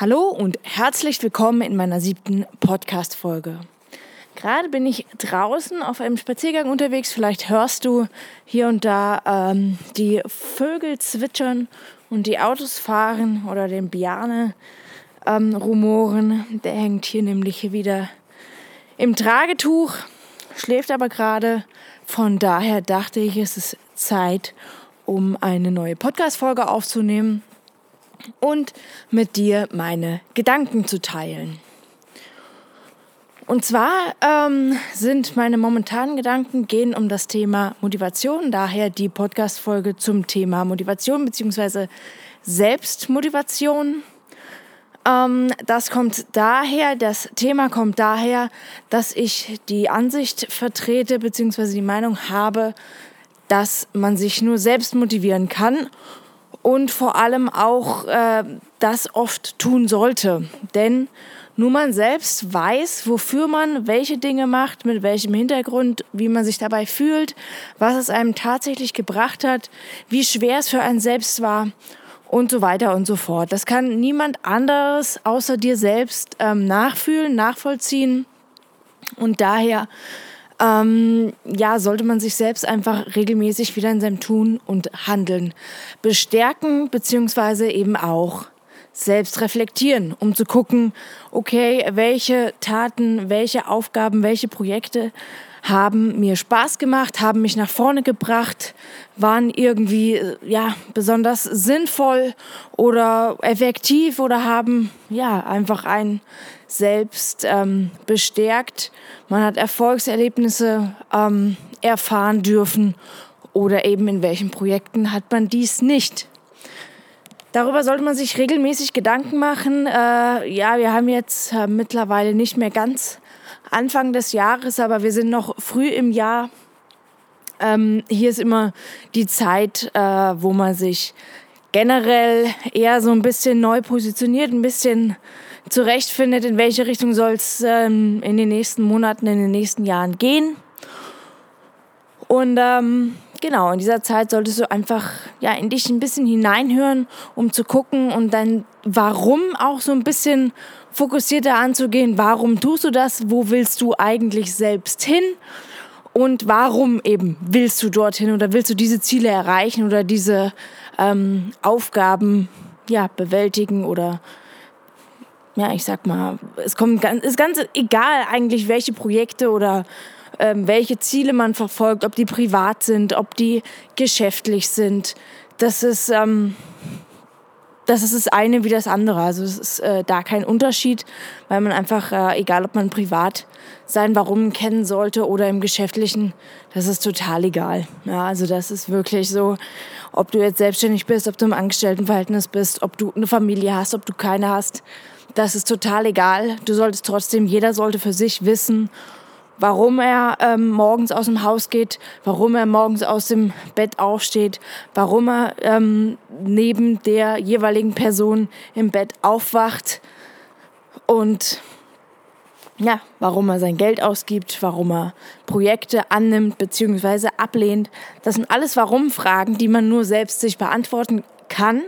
Hallo und herzlich willkommen in meiner siebten Podcast-Folge. Gerade bin ich draußen auf einem Spaziergang unterwegs. Vielleicht hörst du hier und da ähm, die Vögel zwitschern und die Autos fahren oder den Biane ähm, rumoren. Der hängt hier nämlich wieder im Tragetuch, schläft aber gerade. Von daher dachte ich, es ist Zeit, um eine neue Podcast-Folge aufzunehmen und mit dir meine Gedanken zu teilen. Und zwar ähm, sind meine momentanen Gedanken gehen um das Thema Motivation, daher die Podcast-Folge zum Thema Motivation bzw. Selbstmotivation. Ähm, das kommt daher, das Thema kommt daher, dass ich die Ansicht vertrete bzw. die Meinung habe, dass man sich nur selbst motivieren kann und vor allem auch äh, das oft tun sollte. Denn nur man selbst weiß, wofür man welche Dinge macht, mit welchem Hintergrund, wie man sich dabei fühlt, was es einem tatsächlich gebracht hat, wie schwer es für einen selbst war und so weiter und so fort. Das kann niemand anderes außer dir selbst ähm, nachfühlen, nachvollziehen. Und daher ähm, ja, sollte man sich selbst einfach regelmäßig wieder in seinem Tun und Handeln bestärken, beziehungsweise eben auch selbst reflektieren, um zu gucken, okay, welche Taten, welche Aufgaben, welche Projekte haben mir Spaß gemacht, haben mich nach vorne gebracht, waren irgendwie äh, ja besonders sinnvoll oder effektiv oder haben ja einfach einen selbst ähm, bestärkt. Man hat Erfolgserlebnisse ähm, erfahren dürfen oder eben in welchen Projekten hat man dies nicht. Darüber sollte man sich regelmäßig Gedanken machen. Äh, ja, wir haben jetzt äh, mittlerweile nicht mehr ganz Anfang des Jahres, aber wir sind noch früh im Jahr. Ähm, hier ist immer die Zeit, äh, wo man sich generell eher so ein bisschen neu positioniert, ein bisschen zurechtfindet, in welche Richtung soll es ähm, in den nächsten Monaten, in den nächsten Jahren gehen. Und ähm, genau, in dieser Zeit solltest du einfach ja, in dich ein bisschen hineinhören, um zu gucken und dann warum auch so ein bisschen fokussierter anzugehen. Warum tust du das? Wo willst du eigentlich selbst hin? Und warum eben willst du dorthin oder willst du diese Ziele erreichen oder diese ähm, Aufgaben ja, bewältigen oder ja, ich sag mal, es kommt ganz, ist ganz egal eigentlich, welche Projekte oder welche Ziele man verfolgt, ob die privat sind, ob die geschäftlich sind. Das ist, ähm, das ist das eine wie das andere. Also es ist äh, da kein Unterschied, weil man einfach, äh, egal ob man privat sein Warum kennen sollte oder im Geschäftlichen, das ist total egal. Ja, also das ist wirklich so, ob du jetzt selbstständig bist, ob du im Angestelltenverhältnis bist, ob du eine Familie hast, ob du keine hast, das ist total egal. Du solltest trotzdem, jeder sollte für sich wissen, warum er ähm, morgens aus dem Haus geht, warum er morgens aus dem Bett aufsteht, warum er ähm, neben der jeweiligen Person im Bett aufwacht und ja, warum er sein Geld ausgibt, warum er Projekte annimmt bzw. ablehnt. Das sind alles Warum-Fragen, die man nur selbst sich beantworten kann.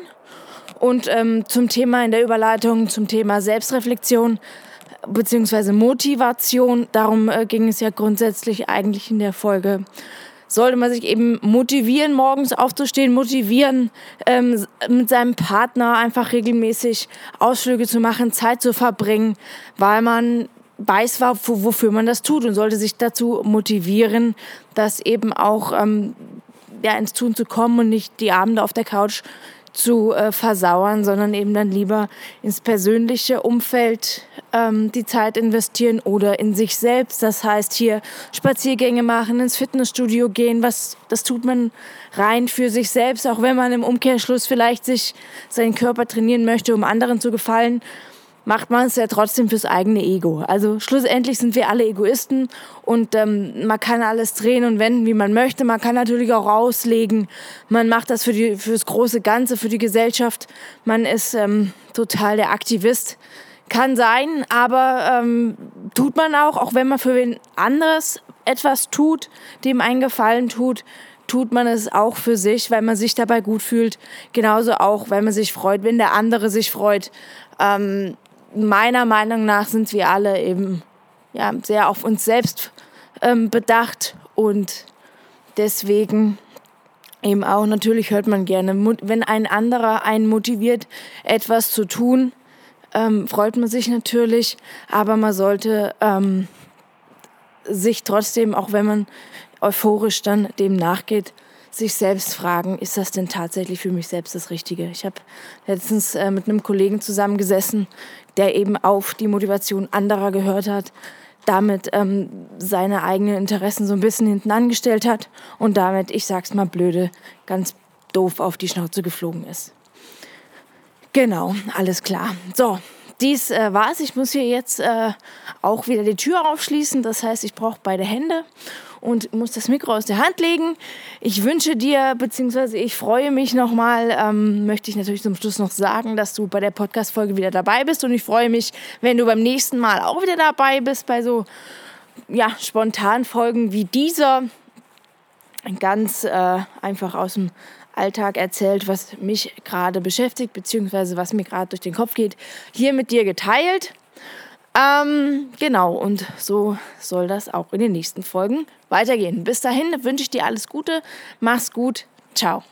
Und ähm, zum Thema in der Überleitung, zum Thema Selbstreflexion beziehungsweise Motivation. Darum äh, ging es ja grundsätzlich eigentlich in der Folge. Sollte man sich eben motivieren, morgens aufzustehen, motivieren, ähm, mit seinem Partner einfach regelmäßig Ausflüge zu machen, Zeit zu verbringen, weil man weiß, wofür man das tut und sollte sich dazu motivieren, das eben auch ähm, ja, ins Tun zu kommen und nicht die Abende auf der Couch zu äh, versauern, sondern eben dann lieber ins persönliche Umfeld ähm, die Zeit investieren oder in sich selbst. Das heißt hier Spaziergänge machen, ins Fitnessstudio gehen. Was das tut man rein für sich selbst, auch wenn man im Umkehrschluss vielleicht sich seinen Körper trainieren möchte, um anderen zu gefallen macht man es ja trotzdem fürs eigene Ego. Also schlussendlich sind wir alle Egoisten und ähm, man kann alles drehen und wenden, wie man möchte. Man kann natürlich auch auslegen. Man macht das für die, fürs große Ganze, für die Gesellschaft. Man ist ähm, total der Aktivist. Kann sein, aber ähm, tut man auch, auch wenn man für wen anderes etwas tut, dem einen Gefallen tut, tut man es auch für sich, weil man sich dabei gut fühlt. Genauso auch, weil man sich freut, wenn der andere sich freut. ähm, meiner Meinung nach sind wir alle eben ja, sehr auf uns selbst ähm, bedacht und deswegen eben auch natürlich hört man gerne, wenn ein anderer einen motiviert, etwas zu tun, ähm, freut man sich natürlich, aber man sollte ähm, sich trotzdem, auch wenn man euphorisch dann dem nachgeht, sich selbst fragen, ist das denn tatsächlich für mich selbst das Richtige? Ich habe letztens äh, mit einem Kollegen zusammengesessen, der eben auf die Motivation anderer gehört hat, damit ähm, seine eigenen Interessen so ein bisschen hinten angestellt hat und damit, ich sag's mal blöde, ganz doof auf die Schnauze geflogen ist. Genau, alles klar. So, dies äh, war's. Ich muss hier jetzt äh, auch wieder die Tür aufschließen. Das heißt, ich brauche beide Hände und muss das Mikro aus der Hand legen. Ich wünsche dir, beziehungsweise ich freue mich nochmal, ähm, möchte ich natürlich zum Schluss noch sagen, dass du bei der Podcast-Folge wieder dabei bist. Und ich freue mich, wenn du beim nächsten Mal auch wieder dabei bist, bei so ja, spontanen Folgen wie dieser. Ganz äh, einfach aus dem Alltag erzählt, was mich gerade beschäftigt, beziehungsweise was mir gerade durch den Kopf geht, hier mit dir geteilt. Ähm, genau, und so soll das auch in den nächsten Folgen weitergehen. Bis dahin wünsche ich dir alles Gute, mach's gut, ciao.